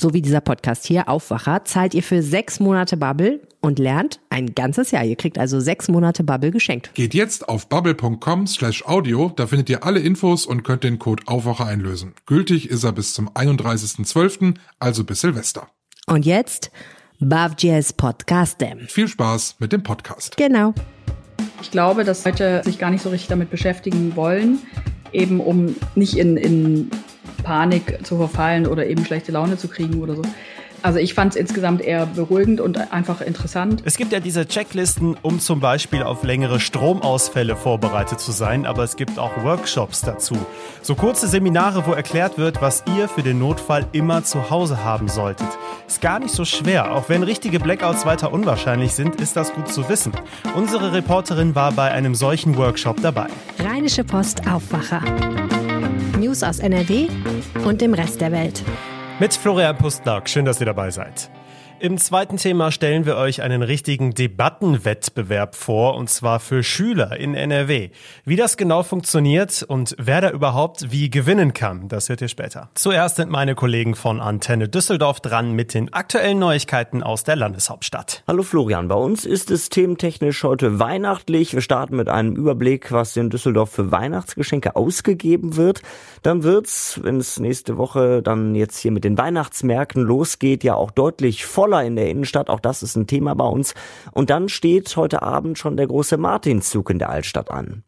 so wie dieser Podcast hier, Aufwacher, zahlt ihr für sechs Monate Bubble und lernt ein ganzes Jahr. Ihr kriegt also sechs Monate Bubble geschenkt. Geht jetzt auf bubble.com slash audio, da findet ihr alle Infos und könnt den Code Aufwacher einlösen. Gültig ist er bis zum 31.12., also bis Silvester. Und jetzt Bavjes Podcast. Viel Spaß mit dem Podcast. Genau. Ich glaube, dass Leute sich gar nicht so richtig damit beschäftigen wollen, eben um nicht in, in Panik zu verfallen oder eben schlechte Laune zu kriegen oder so. Also ich fand es insgesamt eher beruhigend und einfach interessant. Es gibt ja diese Checklisten, um zum Beispiel auf längere Stromausfälle vorbereitet zu sein, aber es gibt auch Workshops dazu. So kurze Seminare, wo erklärt wird, was ihr für den Notfall immer zu Hause haben solltet. Ist gar nicht so schwer. Auch wenn richtige Blackouts weiter unwahrscheinlich sind, ist das gut zu wissen. Unsere Reporterin war bei einem solchen Workshop dabei. Rheinische Post Aufwacher. News aus NRW und dem Rest der Welt. Mit Florian Pustlauk. Schön, dass ihr dabei seid. Im zweiten Thema stellen wir euch einen richtigen Debattenwettbewerb vor, und zwar für Schüler in NRW. Wie das genau funktioniert und wer da überhaupt wie gewinnen kann, das hört ihr später. Zuerst sind meine Kollegen von Antenne Düsseldorf dran mit den aktuellen Neuigkeiten aus der Landeshauptstadt. Hallo Florian, bei uns ist es thementechnisch heute weihnachtlich. Wir starten mit einem Überblick, was in Düsseldorf für Weihnachtsgeschenke ausgegeben wird. Dann wird's, wenn es nächste Woche dann jetzt hier mit den Weihnachtsmärkten losgeht, ja auch deutlich voller voller in der Innenstadt. Auch das ist ein Thema bei uns. Und dann steht heute Abend schon der große Martinszug in der Altstadt an.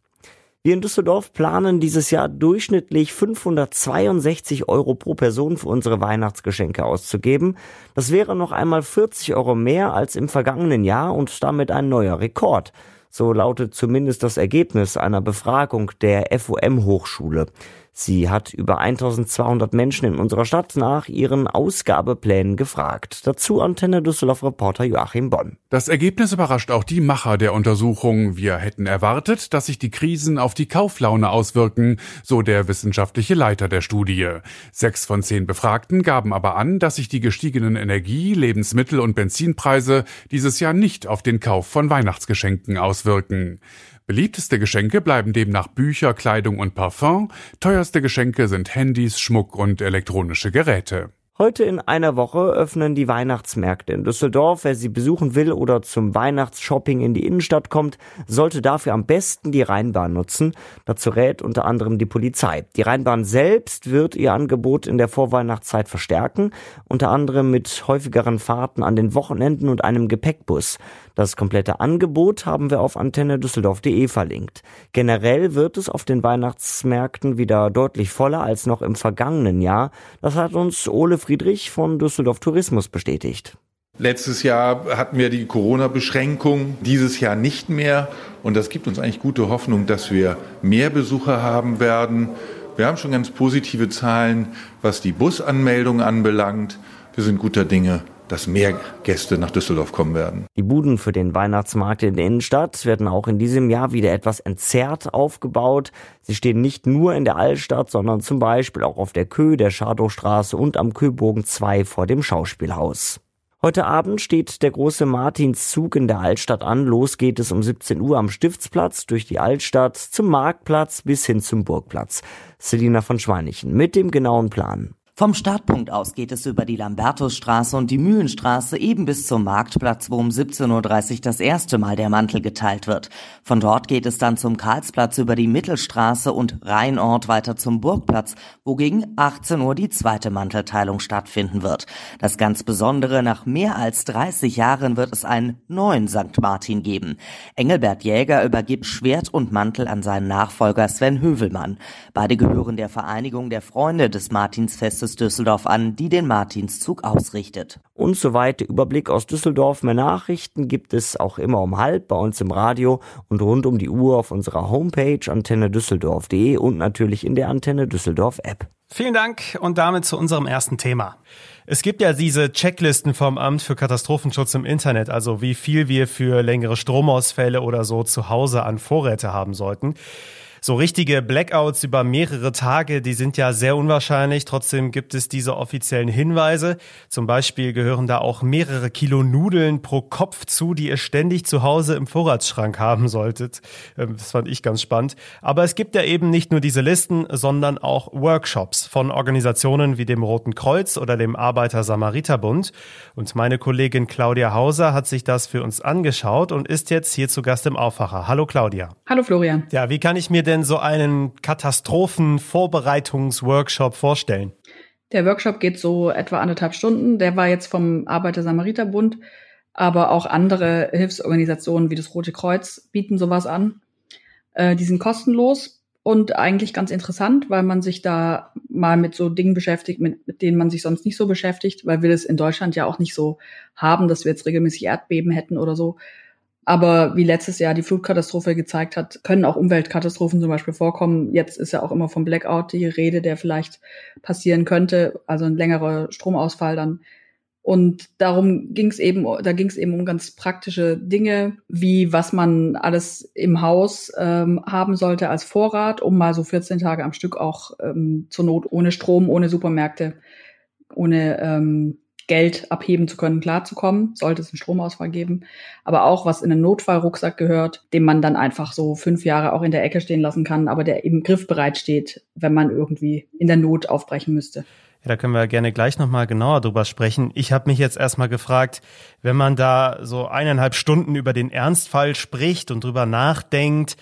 Wir in Düsseldorf planen dieses Jahr durchschnittlich 562 Euro pro Person für unsere Weihnachtsgeschenke auszugeben. Das wäre noch einmal 40 Euro mehr als im vergangenen Jahr und damit ein neuer Rekord. So lautet zumindest das Ergebnis einer Befragung der FOM Hochschule. Sie hat über 1200 Menschen in unserer Stadt nach ihren Ausgabeplänen gefragt. Dazu Antenne Düsseldorf Reporter Joachim Bonn. Das Ergebnis überrascht auch die Macher der Untersuchung. Wir hätten erwartet, dass sich die Krisen auf die Kauflaune auswirken, so der wissenschaftliche Leiter der Studie. Sechs von zehn Befragten gaben aber an, dass sich die gestiegenen Energie-, Lebensmittel- und Benzinpreise dieses Jahr nicht auf den Kauf von Weihnachtsgeschenken auswirken. Beliebteste Geschenke bleiben demnach Bücher, Kleidung und Parfum. Teuerste Geschenke sind Handys, Schmuck und elektronische Geräte. Heute in einer Woche öffnen die Weihnachtsmärkte in Düsseldorf. Wer sie besuchen will oder zum Weihnachtsshopping in die Innenstadt kommt, sollte dafür am besten die Rheinbahn nutzen. Dazu rät unter anderem die Polizei. Die Rheinbahn selbst wird ihr Angebot in der Vorweihnachtszeit verstärken, unter anderem mit häufigeren Fahrten an den Wochenenden und einem Gepäckbus. Das komplette Angebot haben wir auf antenne düsseldorf.de verlinkt. Generell wird es auf den Weihnachtsmärkten wieder deutlich voller als noch im vergangenen Jahr. Das hat uns Ole Friedrich von Düsseldorf Tourismus bestätigt. Letztes Jahr hatten wir die Corona-Beschränkung, dieses Jahr nicht mehr. Und das gibt uns eigentlich gute Hoffnung, dass wir mehr Besucher haben werden. Wir haben schon ganz positive Zahlen, was die Busanmeldung anbelangt. Wir sind guter Dinge, dass mehr Gäste nach Düsseldorf kommen werden. Die Buden für den Weihnachtsmarkt in der Innenstadt werden auch in diesem Jahr wieder etwas entzerrt aufgebaut. Sie stehen nicht nur in der Altstadt, sondern zum Beispiel auch auf der Kö, der Schadowstraße und am Köbogen 2 vor dem Schauspielhaus. Heute Abend steht der große Martinszug in der Altstadt an. Los geht es um 17 Uhr am Stiftsplatz durch die Altstadt zum Marktplatz bis hin zum Burgplatz. Selina von Schweinichen mit dem genauen Plan. Vom Startpunkt aus geht es über die Lambertusstraße und die Mühlenstraße eben bis zum Marktplatz, wo um 17.30 Uhr das erste Mal der Mantel geteilt wird. Von dort geht es dann zum Karlsplatz über die Mittelstraße und Rheinort weiter zum Burgplatz, wo gegen 18 Uhr die zweite Mantelteilung stattfinden wird. Das ganz Besondere, nach mehr als 30 Jahren wird es einen neuen St. Martin geben. Engelbert Jäger übergibt Schwert und Mantel an seinen Nachfolger Sven Hövelmann. Beide gehören der Vereinigung der Freunde des Martinsfestes Services Düsseldorf an, die den Martinszug ausrichtet. Und soweit der Überblick aus Düsseldorf. Mehr Nachrichten gibt es auch immer um halb bei uns im Radio und rund um die Uhr auf unserer Homepage antennedüsseldorf.de und natürlich in der Antenne Düsseldorf App. Vielen Dank und damit zu unserem ersten Thema. Es gibt ja diese Checklisten vom Amt für Katastrophenschutz im Internet, also wie viel wir für längere Stromausfälle oder so zu Hause an Vorräte haben sollten. So richtige Blackouts über mehrere Tage, die sind ja sehr unwahrscheinlich. Trotzdem gibt es diese offiziellen Hinweise. Zum Beispiel gehören da auch mehrere Kilo Nudeln pro Kopf zu, die ihr ständig zu Hause im Vorratsschrank haben solltet. Ähm, das fand ich ganz spannend. Aber es gibt ja eben nicht nur diese Listen, sondern auch Workshops von Organisationen wie dem Roten Kreuz oder dem Arbeiter-Samariter-Bund. Und meine Kollegin Claudia Hauser hat sich das für uns angeschaut und ist jetzt hier zu Gast im Aufwacher. Hallo Claudia. Hallo Florian. Ja, wie kann ich mir denn so einen Katastrophenvorbereitungsworkshop vorstellen? Der Workshop geht so etwa anderthalb Stunden. Der war jetzt vom Arbeiter-Samariter-Bund, aber auch andere Hilfsorganisationen wie das Rote Kreuz bieten sowas an. Äh, die sind kostenlos und eigentlich ganz interessant, weil man sich da mal mit so Dingen beschäftigt, mit, mit denen man sich sonst nicht so beschäftigt, weil wir das in Deutschland ja auch nicht so haben, dass wir jetzt regelmäßig Erdbeben hätten oder so, aber wie letztes Jahr die Flutkatastrophe gezeigt hat, können auch Umweltkatastrophen zum Beispiel vorkommen. Jetzt ist ja auch immer vom Blackout die Rede, der vielleicht passieren könnte, also ein längerer Stromausfall dann. Und darum ging es eben, da ging es eben um ganz praktische Dinge, wie was man alles im Haus ähm, haben sollte als Vorrat, um mal so 14 Tage am Stück auch ähm, zur Not ohne Strom, ohne Supermärkte, ohne ähm, Geld abheben zu können, klarzukommen, sollte es einen Stromausfall geben. Aber auch, was in einen Notfallrucksack gehört, den man dann einfach so fünf Jahre auch in der Ecke stehen lassen kann, aber der eben griffbereit steht, wenn man irgendwie in der Not aufbrechen müsste. Ja, da können wir gerne gleich nochmal genauer drüber sprechen. Ich habe mich jetzt erstmal gefragt, wenn man da so eineinhalb Stunden über den Ernstfall spricht und drüber nachdenkt,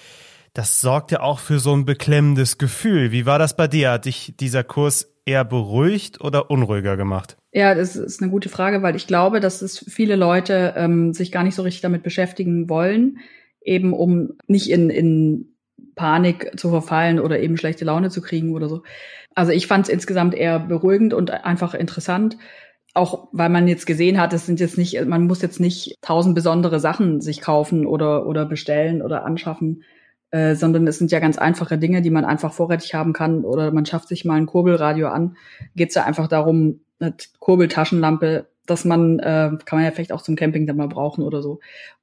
das sorgt ja auch für so ein beklemmendes Gefühl. Wie war das bei dir? Hat dich dieser Kurs eher beruhigt oder unruhiger gemacht? Ja, das ist eine gute Frage, weil ich glaube, dass es viele Leute ähm, sich gar nicht so richtig damit beschäftigen wollen, eben um nicht in, in Panik zu verfallen oder eben schlechte Laune zu kriegen oder so. Also ich fand es insgesamt eher beruhigend und einfach interessant. Auch weil man jetzt gesehen hat, es sind jetzt nicht, man muss jetzt nicht tausend besondere Sachen sich kaufen oder, oder bestellen oder anschaffen, äh, sondern es sind ja ganz einfache Dinge, die man einfach vorrätig haben kann oder man schafft sich mal ein Kurbelradio an. Geht es ja einfach darum, eine Kurbeltaschenlampe, dass man, äh, kann man ja vielleicht auch zum Camping dann mal brauchen oder so.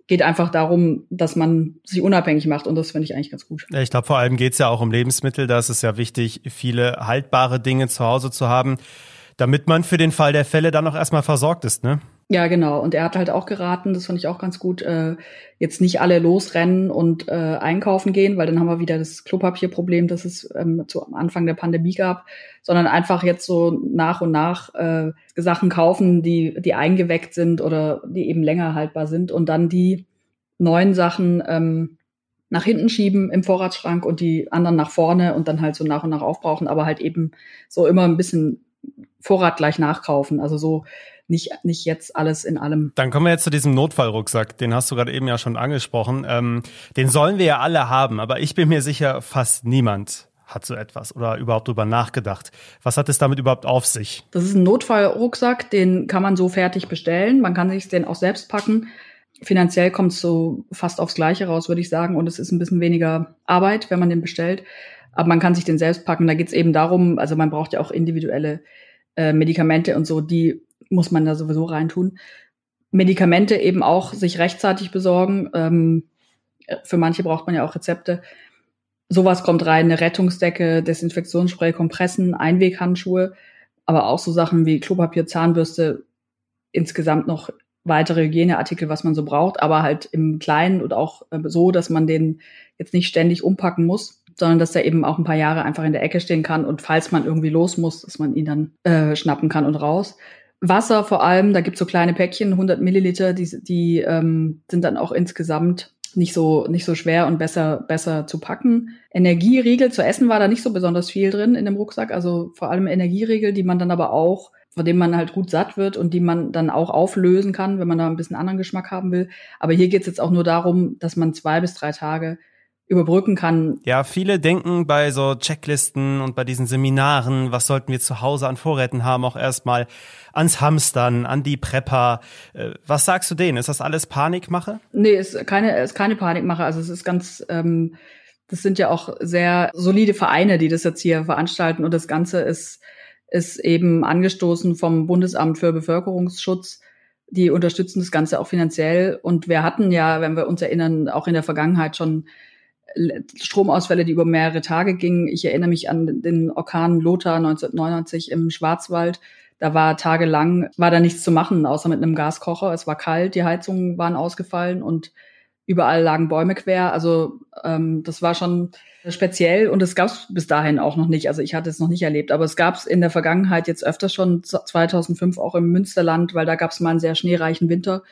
Geht einfach darum, dass man sich unabhängig macht und das finde ich eigentlich ganz gut. Ich glaube, vor allem geht es ja auch um Lebensmittel. Da ist es ja wichtig, viele haltbare Dinge zu Hause zu haben, damit man für den Fall der Fälle dann auch erstmal versorgt ist, ne? Ja, genau. Und er hat halt auch geraten, das fand ich auch ganz gut, äh, jetzt nicht alle losrennen und äh, einkaufen gehen, weil dann haben wir wieder das Klopapierproblem, das es ähm, zu Anfang der Pandemie gab, sondern einfach jetzt so nach und nach äh, Sachen kaufen, die, die eingeweckt sind oder die eben länger haltbar sind und dann die neuen Sachen ähm, nach hinten schieben im Vorratsschrank und die anderen nach vorne und dann halt so nach und nach aufbrauchen, aber halt eben so immer ein bisschen Vorrat gleich nachkaufen. Also so nicht, nicht jetzt alles in allem. Dann kommen wir jetzt zu diesem Notfallrucksack. Den hast du gerade eben ja schon angesprochen. Ähm, den sollen wir ja alle haben, aber ich bin mir sicher, fast niemand hat so etwas oder überhaupt drüber nachgedacht. Was hat es damit überhaupt auf sich? Das ist ein Notfallrucksack, den kann man so fertig bestellen. Man kann sich den auch selbst packen. Finanziell kommt es so fast aufs Gleiche raus, würde ich sagen. Und es ist ein bisschen weniger Arbeit, wenn man den bestellt. Aber man kann sich den selbst packen. Da geht es eben darum, also man braucht ja auch individuelle äh, Medikamente und so, die muss man da sowieso reintun. Medikamente eben auch sich rechtzeitig besorgen. Ähm, für manche braucht man ja auch Rezepte. Sowas kommt rein, eine Rettungsdecke, Desinfektionsspray, Kompressen, Einweghandschuhe, aber auch so Sachen wie Klopapier, Zahnbürste, insgesamt noch weitere Hygieneartikel, was man so braucht, aber halt im Kleinen und auch äh, so, dass man den jetzt nicht ständig umpacken muss, sondern dass er eben auch ein paar Jahre einfach in der Ecke stehen kann und falls man irgendwie los muss, dass man ihn dann äh, schnappen kann und raus. Wasser vor allem, da gibt's so kleine Päckchen, 100 Milliliter, die, die ähm, sind dann auch insgesamt nicht so nicht so schwer und besser besser zu packen. Energieriegel zu essen war da nicht so besonders viel drin in dem Rucksack, also vor allem Energieriegel, die man dann aber auch von dem man halt gut satt wird und die man dann auch auflösen kann, wenn man da ein bisschen anderen Geschmack haben will. Aber hier geht's jetzt auch nur darum, dass man zwei bis drei Tage überbrücken kann. Ja, viele denken bei so Checklisten und bei diesen Seminaren, was sollten wir zu Hause an Vorräten haben, auch erstmal ans Hamstern, an die Prepper. Äh, was sagst du denen? Ist das alles Panikmache? Nee, ist keine, ist keine Panikmache. Also es ist ganz, ähm, das sind ja auch sehr solide Vereine, die das jetzt hier veranstalten und das Ganze ist, ist eben angestoßen vom Bundesamt für Bevölkerungsschutz. Die unterstützen das Ganze auch finanziell und wir hatten ja, wenn wir uns erinnern, auch in der Vergangenheit schon Stromausfälle, die über mehrere Tage gingen. Ich erinnere mich an den Orkan Lothar 1999 im Schwarzwald. Da war tagelang, war da nichts zu machen, außer mit einem Gaskocher. Es war kalt, die Heizungen waren ausgefallen und überall lagen Bäume quer. Also ähm, das war schon speziell und es gab es bis dahin auch noch nicht. Also ich hatte es noch nicht erlebt, aber es gab es in der Vergangenheit jetzt öfter schon 2005 auch im Münsterland, weil da gab es mal einen sehr schneereichen Winter.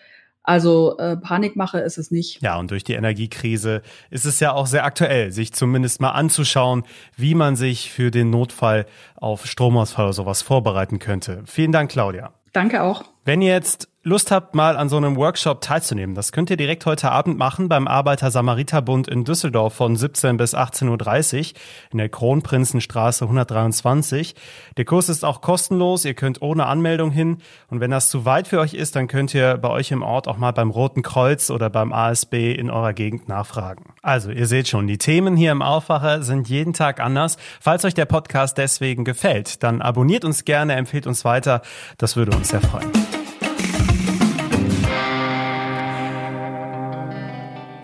Also äh, Panikmache ist es nicht. Ja, und durch die Energiekrise ist es ja auch sehr aktuell, sich zumindest mal anzuschauen, wie man sich für den Notfall auf Stromausfall oder sowas vorbereiten könnte. Vielen Dank, Claudia. Danke auch. Wenn jetzt Lust habt, mal an so einem Workshop teilzunehmen, das könnt ihr direkt heute Abend machen beim Arbeiter-Samariter-Bund in Düsseldorf von 17 bis 18.30 Uhr in der Kronprinzenstraße 123. Der Kurs ist auch kostenlos, ihr könnt ohne Anmeldung hin und wenn das zu weit für euch ist, dann könnt ihr bei euch im Ort auch mal beim Roten Kreuz oder beim ASB in eurer Gegend nachfragen. Also, ihr seht schon, die Themen hier im Aufwacher sind jeden Tag anders. Falls euch der Podcast deswegen gefällt, dann abonniert uns gerne, empfehlt uns weiter, das würde uns sehr freuen.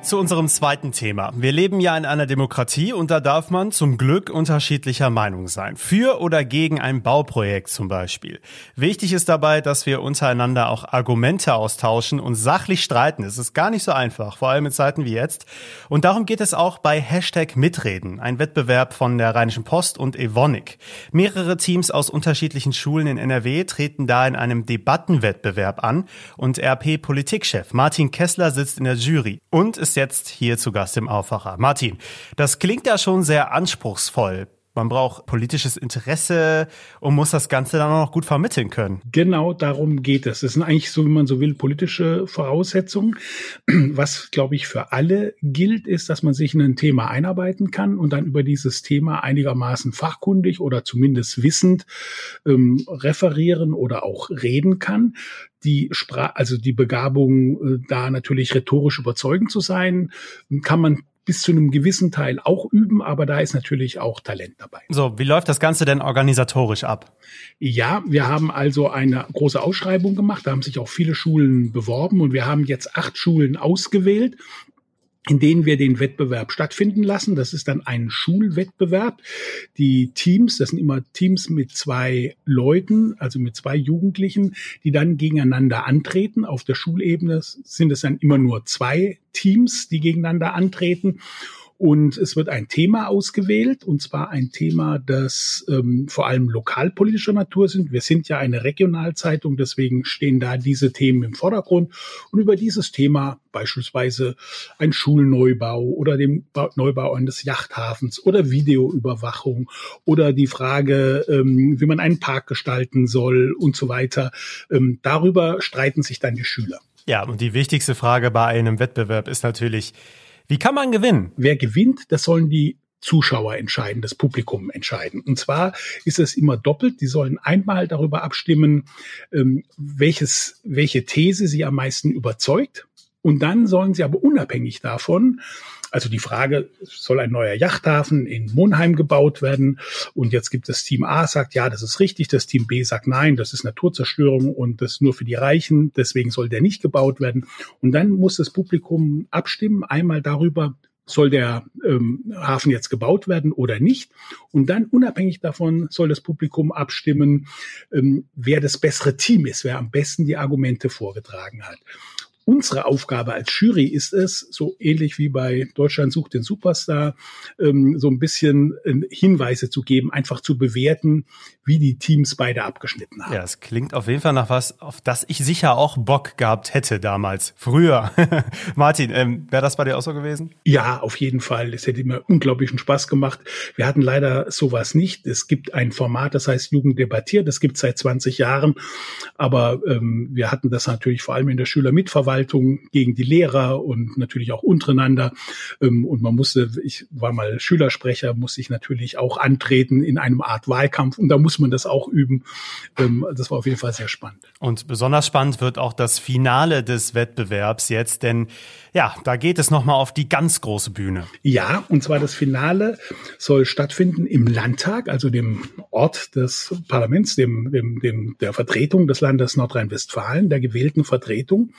Zu unserem zweiten Thema. Wir leben ja in einer Demokratie und da darf man zum Glück unterschiedlicher Meinung sein. Für oder gegen ein Bauprojekt zum Beispiel. Wichtig ist dabei, dass wir untereinander auch Argumente austauschen und sachlich streiten. Es ist gar nicht so einfach, vor allem in Zeiten wie jetzt. Und darum geht es auch bei Hashtag Mitreden, ein Wettbewerb von der Rheinischen Post und Evonik. Mehrere Teams aus unterschiedlichen Schulen in NRW treten da in einem Debattenwettbewerb an und RP-Politikchef Martin Kessler sitzt in der Jury und ist jetzt hier zu Gast im Aufwacher. Martin, das klingt ja schon sehr anspruchsvoll. Man braucht politisches Interesse und muss das Ganze dann auch noch gut vermitteln können. Genau darum geht es. Das sind eigentlich, so wie man so will, politische Voraussetzungen. Was, glaube ich, für alle gilt, ist, dass man sich in ein Thema einarbeiten kann und dann über dieses Thema einigermaßen fachkundig oder zumindest wissend ähm, referieren oder auch reden kann die Spra also die Begabung, äh, da natürlich rhetorisch überzeugend zu sein, kann man bis zu einem gewissen Teil auch üben, aber da ist natürlich auch Talent dabei. So, wie läuft das Ganze denn organisatorisch ab? Ja, wir haben also eine große Ausschreibung gemacht, da haben sich auch viele Schulen beworben und wir haben jetzt acht Schulen ausgewählt in denen wir den Wettbewerb stattfinden lassen. Das ist dann ein Schulwettbewerb. Die Teams, das sind immer Teams mit zwei Leuten, also mit zwei Jugendlichen, die dann gegeneinander antreten. Auf der Schulebene sind es dann immer nur zwei Teams, die gegeneinander antreten. Und es wird ein Thema ausgewählt, und zwar ein Thema, das ähm, vor allem lokalpolitischer Natur sind. Wir sind ja eine Regionalzeitung, deswegen stehen da diese Themen im Vordergrund. Und über dieses Thema, beispielsweise ein Schulneubau oder den Neubau eines Yachthafens oder Videoüberwachung oder die Frage, ähm, wie man einen Park gestalten soll und so weiter, ähm, darüber streiten sich dann die Schüler. Ja, und die wichtigste Frage bei einem Wettbewerb ist natürlich, wie kann man gewinnen? Wer gewinnt, das sollen die Zuschauer entscheiden, das Publikum entscheiden. Und zwar ist es immer doppelt. Die sollen einmal darüber abstimmen, ähm, welches, welche These sie am meisten überzeugt. Und dann sollen sie aber unabhängig davon, also die Frage, soll ein neuer Yachthafen in Monheim gebaut werden? Und jetzt gibt es Team A, sagt, ja, das ist richtig. Das Team B sagt, nein, das ist Naturzerstörung und das nur für die Reichen. Deswegen soll der nicht gebaut werden. Und dann muss das Publikum abstimmen, einmal darüber, soll der ähm, Hafen jetzt gebaut werden oder nicht. Und dann unabhängig davon soll das Publikum abstimmen, ähm, wer das bessere Team ist, wer am besten die Argumente vorgetragen hat. Unsere Aufgabe als Jury ist es, so ähnlich wie bei Deutschland sucht den Superstar, ähm, so ein bisschen äh, Hinweise zu geben, einfach zu bewerten, wie die Teams beide abgeschnitten haben. Ja, es klingt auf jeden Fall nach was, auf das ich sicher auch Bock gehabt hätte damals, früher. Martin, ähm, wäre das bei dir auch so gewesen? Ja, auf jeden Fall. Es hätte mir unglaublichen Spaß gemacht. Wir hatten leider sowas nicht. Es gibt ein Format, das heißt Jugend debattiert. Das gibt es seit 20 Jahren. Aber ähm, wir hatten das natürlich vor allem in der Schülermitverwaltung Schulverwaltung gegen die Lehrer und natürlich auch untereinander. Ähm, und man musste, ich war mal Schülersprecher, musste ich natürlich auch antreten in einem Art Wahlkampf und da muss man das auch üben. Ähm, das war auf jeden Fall sehr spannend. Und besonders spannend wird auch das Finale des Wettbewerbs jetzt, denn ja, da geht es nochmal auf die ganz große Bühne. Ja, und zwar das Finale soll stattfinden im Landtag, also dem Ort des Parlaments, dem, dem, dem der Vertretung des Landes Nordrhein-Westfalen, der gewählten Vertretung.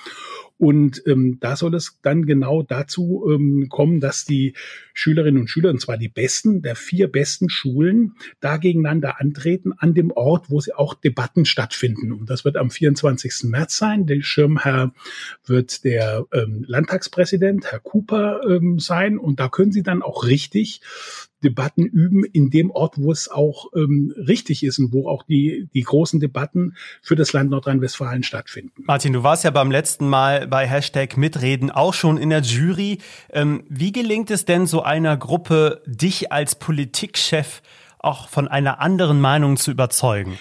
Und ähm, da soll es dann genau dazu ähm, kommen, dass die Schülerinnen und Schüler, und zwar die besten der vier besten Schulen, da gegeneinander antreten an dem Ort, wo sie auch Debatten stattfinden. Und das wird am 24. März sein. Der Schirmherr wird der ähm, Landtagspräsident, Herr Cooper, ähm, sein. Und da können Sie dann auch richtig Debatten üben in dem Ort, wo es auch ähm, richtig ist und wo auch die, die großen Debatten für das Land Nordrhein-Westfalen stattfinden. Martin, du warst ja beim letzten Mal bei Hashtag Mitreden auch schon in der Jury. Ähm, wie gelingt es denn so einer Gruppe, dich als Politikchef auch von einer anderen Meinung zu überzeugen?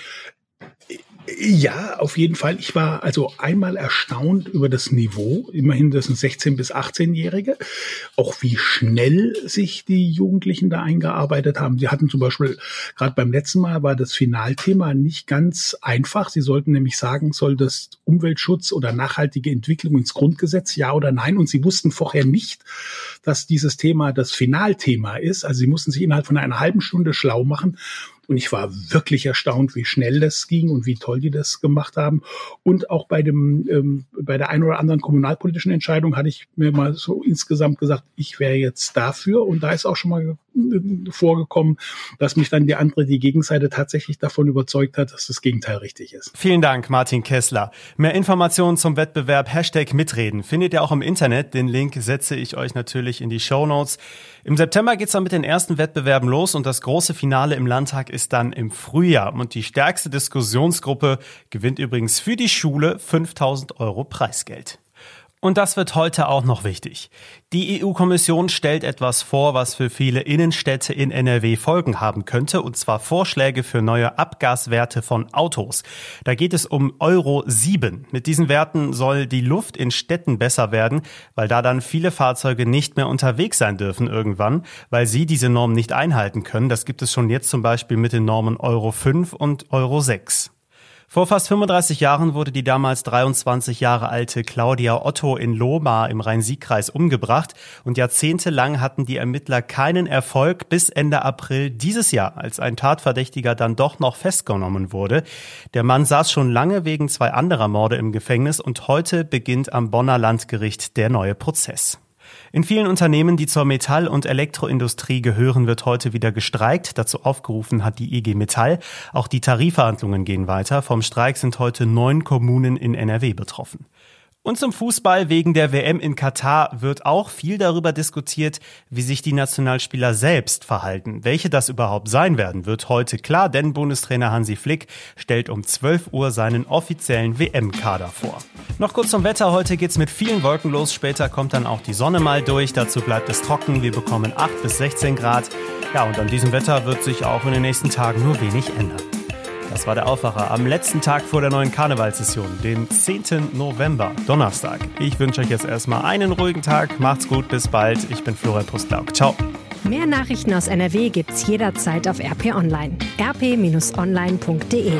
Ja, auf jeden Fall. Ich war also einmal erstaunt über das Niveau. Immerhin, das sind 16- bis 18-Jährige. Auch wie schnell sich die Jugendlichen da eingearbeitet haben. Sie hatten zum Beispiel, gerade beim letzten Mal war das Finalthema nicht ganz einfach. Sie sollten nämlich sagen, soll das Umweltschutz oder nachhaltige Entwicklung ins Grundgesetz, ja oder nein? Und sie wussten vorher nicht, dass dieses Thema das Finalthema ist. Also sie mussten sich innerhalb von einer halben Stunde schlau machen. Und ich war wirklich erstaunt, wie schnell das ging und wie toll die das gemacht haben. Und auch bei dem, ähm, bei der einen oder anderen kommunalpolitischen Entscheidung hatte ich mir mal so insgesamt gesagt, ich wäre jetzt dafür. Und da ist auch schon mal äh, vorgekommen, dass mich dann die andere, die Gegenseite tatsächlich davon überzeugt hat, dass das Gegenteil richtig ist. Vielen Dank, Martin Kessler. Mehr Informationen zum Wettbewerb Hashtag Mitreden findet ihr auch im Internet. Den Link setze ich euch natürlich in die Show Notes. Im September geht's dann mit den ersten Wettbewerben los und das große Finale im Landtag ist dann im Frühjahr. Und die stärkste Diskussionsgruppe gewinnt übrigens für die Schule 5000 Euro Preisgeld. Und das wird heute auch noch wichtig. Die EU-Kommission stellt etwas vor, was für viele Innenstädte in NRW Folgen haben könnte, und zwar Vorschläge für neue Abgaswerte von Autos. Da geht es um Euro 7. Mit diesen Werten soll die Luft in Städten besser werden, weil da dann viele Fahrzeuge nicht mehr unterwegs sein dürfen irgendwann, weil sie diese Normen nicht einhalten können. Das gibt es schon jetzt zum Beispiel mit den Normen Euro 5 und Euro 6. Vor fast 35 Jahren wurde die damals 23 Jahre alte Claudia Otto in Lohmar im Rhein-Sieg-Kreis umgebracht und jahrzehntelang hatten die Ermittler keinen Erfolg bis Ende April dieses Jahr, als ein Tatverdächtiger dann doch noch festgenommen wurde. Der Mann saß schon lange wegen zwei anderer Morde im Gefängnis und heute beginnt am Bonner Landgericht der neue Prozess. In vielen Unternehmen, die zur Metall- und Elektroindustrie gehören, wird heute wieder gestreikt. Dazu aufgerufen hat die IG Metall. Auch die Tarifverhandlungen gehen weiter. Vom Streik sind heute neun Kommunen in NRW betroffen. Und zum Fußball wegen der WM in Katar wird auch viel darüber diskutiert, wie sich die Nationalspieler selbst verhalten. Welche das überhaupt sein werden, wird heute klar, denn Bundestrainer Hansi Flick stellt um 12 Uhr seinen offiziellen WM-Kader vor. Noch kurz zum Wetter. Heute geht's mit vielen Wolken los. Später kommt dann auch die Sonne mal durch. Dazu bleibt es trocken. Wir bekommen 8 bis 16 Grad. Ja, und an diesem Wetter wird sich auch in den nächsten Tagen nur wenig ändern. Das war der Aufwacher am letzten Tag vor der neuen Karnevalssession, dem 10. November, Donnerstag. Ich wünsche euch jetzt erstmal einen ruhigen Tag. Macht's gut, bis bald. Ich bin Florian Pustlauk. Ciao. Mehr Nachrichten aus NRW gibt's jederzeit auf RP Online. rp-online.de